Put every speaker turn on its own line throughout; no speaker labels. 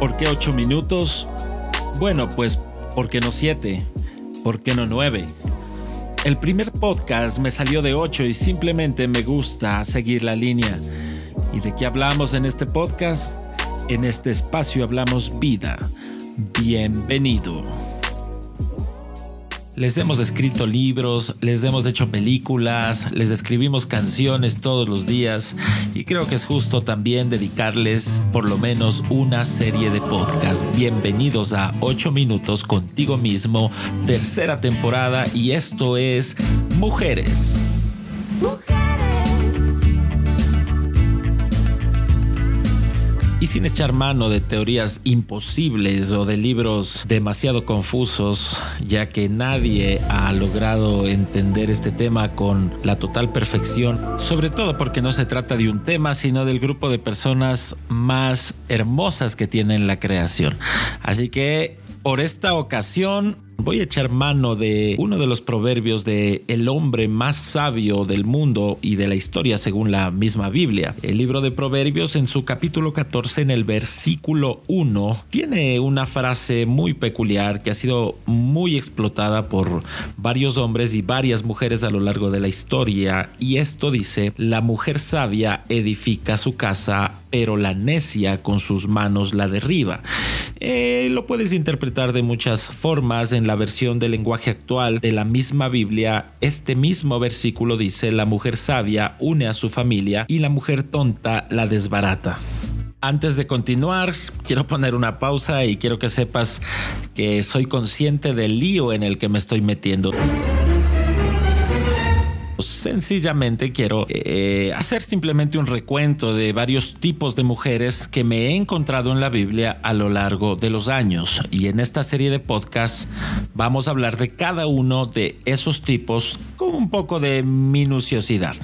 ¿Por qué ocho minutos? Bueno, pues, ¿por qué no siete? ¿Por qué no nueve? El primer podcast me salió de ocho y simplemente me gusta seguir la línea. ¿Y de qué hablamos en este podcast? En este espacio hablamos vida. Bienvenido. Les hemos escrito libros, les hemos hecho películas, les escribimos canciones todos los días y creo que es justo también dedicarles por lo menos una serie de podcast. Bienvenidos a 8 minutos contigo mismo, tercera temporada y esto es Mujeres. Y sin echar mano de teorías imposibles o de libros demasiado confusos, ya que nadie ha logrado entender este tema con la total perfección, sobre todo porque no se trata de un tema, sino del grupo de personas más hermosas que tienen la creación. Así que por esta ocasión voy a echar mano de uno de los proverbios de el hombre más sabio del mundo y de la historia según la misma Biblia. El libro de Proverbios en su capítulo 14 en el versículo 1 tiene una frase muy peculiar que ha sido muy explotada por varios hombres y varias mujeres a lo largo de la historia y esto dice, la mujer sabia edifica su casa pero la necia con sus manos la derriba. Eh, lo puedes interpretar de muchas formas. En la versión del lenguaje actual de la misma Biblia, este mismo versículo dice, la mujer sabia une a su familia y la mujer tonta la desbarata. Antes de continuar, quiero poner una pausa y quiero que sepas que soy consciente del lío en el que me estoy metiendo. Sencillamente quiero eh, hacer simplemente un recuento de varios tipos de mujeres que me he encontrado en la Biblia a lo largo de los años. Y en esta serie de podcasts vamos a hablar de cada uno de esos tipos con un poco de minuciosidad.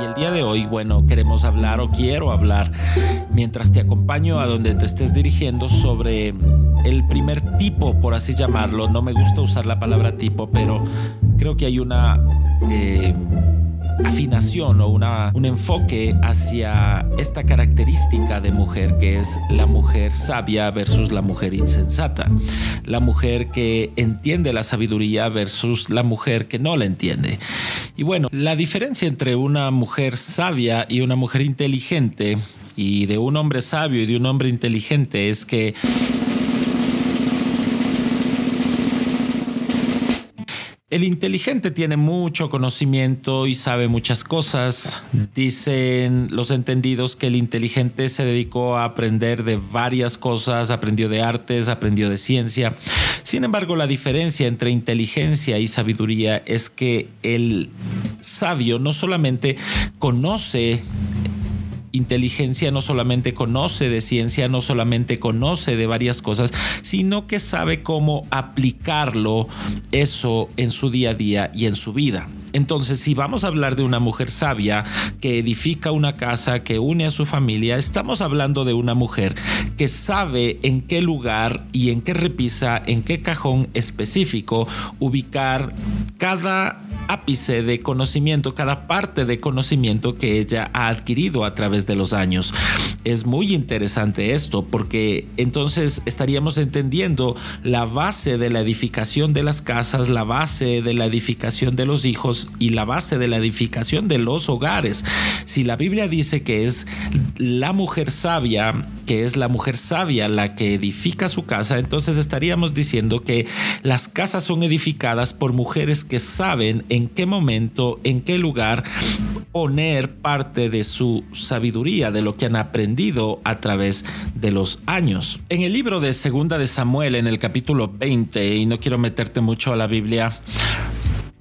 Y el día de hoy, bueno, queremos hablar o quiero hablar mientras te acompaño a donde te estés dirigiendo sobre el primer tipo, por así llamarlo. No me gusta usar la palabra tipo, pero creo que hay una... Eh, afinación o una, un enfoque hacia esta característica de mujer que es la mujer sabia versus la mujer insensata, la mujer que entiende la sabiduría versus la mujer que no la entiende. Y bueno, la diferencia entre una mujer sabia y una mujer inteligente y de un hombre sabio y de un hombre inteligente es que El inteligente tiene mucho conocimiento y sabe muchas cosas. Dicen los entendidos que el inteligente se dedicó a aprender de varias cosas, aprendió de artes, aprendió de ciencia. Sin embargo, la diferencia entre inteligencia y sabiduría es que el sabio no solamente conoce inteligencia no solamente conoce de ciencia, no solamente conoce de varias cosas, sino que sabe cómo aplicarlo eso en su día a día y en su vida. Entonces, si vamos a hablar de una mujer sabia que edifica una casa, que une a su familia, estamos hablando de una mujer que sabe en qué lugar y en qué repisa, en qué cajón específico ubicar cada ápice de conocimiento, cada parte de conocimiento que ella ha adquirido a través de los años. Es muy interesante esto porque entonces estaríamos entendiendo la base de la edificación de las casas, la base de la edificación de los hijos y la base de la edificación de los hogares. Si la Biblia dice que es la mujer sabia, que es la mujer sabia la que edifica su casa, entonces estaríamos diciendo que las casas son edificadas por mujeres que saben en qué momento, en qué lugar poner parte de su sabiduría, de lo que han aprendido a través de los años. En el libro de Segunda de Samuel, en el capítulo 20, y no quiero meterte mucho a la Biblia,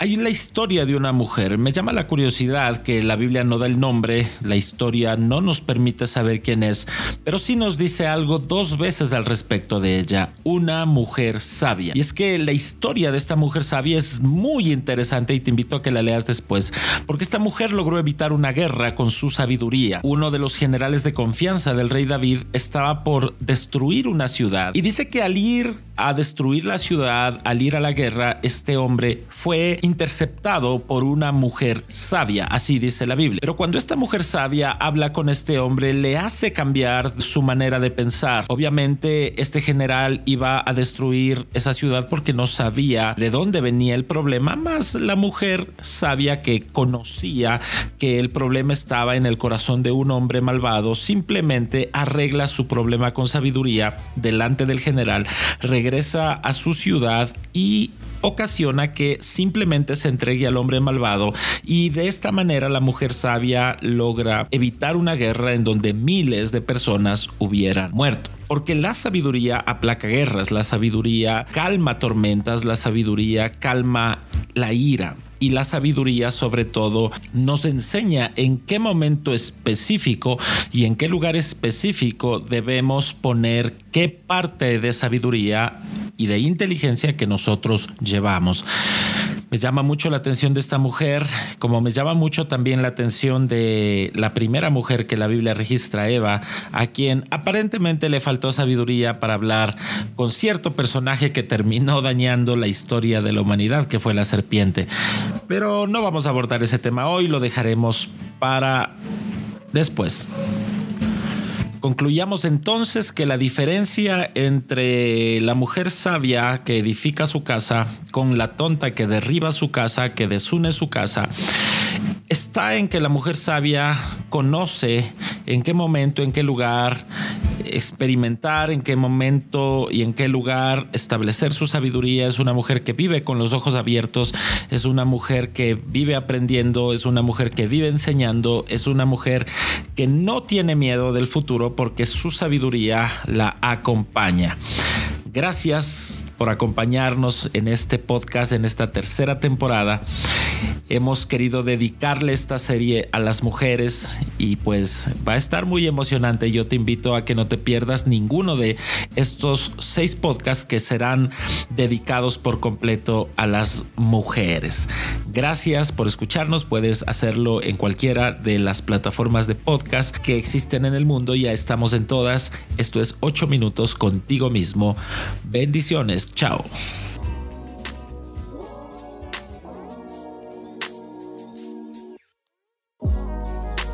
hay la historia de una mujer. Me llama la curiosidad que la Biblia no da el nombre, la historia no nos permite saber quién es, pero sí nos dice algo dos veces al respecto de ella, una mujer sabia. Y es que la historia de esta mujer sabia es muy interesante y te invito a que la leas después, porque esta mujer logró evitar una guerra con su sabiduría. Uno de los generales de confianza del rey David estaba por destruir una ciudad y dice que al ir a destruir la ciudad, al ir a la guerra, este hombre fue interceptado por una mujer sabia, así dice la Biblia. Pero cuando esta mujer sabia habla con este hombre, le hace cambiar su manera de pensar. Obviamente, este general iba a destruir esa ciudad porque no sabía de dónde venía el problema, más la mujer sabia que conocía que el problema estaba en el corazón de un hombre malvado, simplemente arregla su problema con sabiduría delante del general, regresa a su ciudad y ocasiona que simplemente se entregue al hombre malvado y de esta manera la mujer sabia logra evitar una guerra en donde miles de personas hubieran muerto. Porque la sabiduría aplaca guerras, la sabiduría calma tormentas, la sabiduría calma la ira y la sabiduría sobre todo nos enseña en qué momento específico y en qué lugar específico debemos poner qué parte de sabiduría y de inteligencia que nosotros llevamos. Me llama mucho la atención de esta mujer, como me llama mucho también la atención de la primera mujer que la Biblia registra, Eva, a quien aparentemente le faltó sabiduría para hablar con cierto personaje que terminó dañando la historia de la humanidad, que fue la serpiente. Pero no vamos a abordar ese tema hoy, lo dejaremos para después. Concluyamos entonces que la diferencia entre la mujer sabia que edifica su casa con la tonta que derriba su casa, que desune su casa, está en que la mujer sabia conoce en qué momento, en qué lugar experimentar, en qué momento y en qué lugar establecer su sabiduría. Es una mujer que vive con los ojos abiertos, es una mujer que vive aprendiendo, es una mujer que vive enseñando, es una mujer que no tiene miedo del futuro porque su sabiduría la acompaña. Gracias por acompañarnos en este podcast, en esta tercera temporada. Hemos querido dedicarle esta serie a las mujeres y pues va a estar muy emocionante. Yo te invito a que no te pierdas ninguno de estos seis podcasts que serán dedicados por completo a las mujeres. Gracias por escucharnos. Puedes hacerlo en cualquiera de las plataformas de podcast que existen en el mundo. Ya estamos en todas. Esto es 8 minutos contigo mismo. Bendiciones. Chao.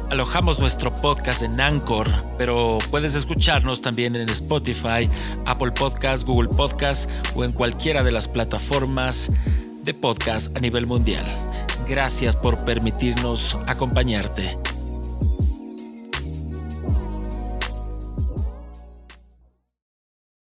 Alojamos nuestro podcast en Anchor, pero puedes escucharnos también en Spotify, Apple Podcast, Google Podcast o en cualquiera de las plataformas de podcast a nivel mundial. Gracias por permitirnos acompañarte.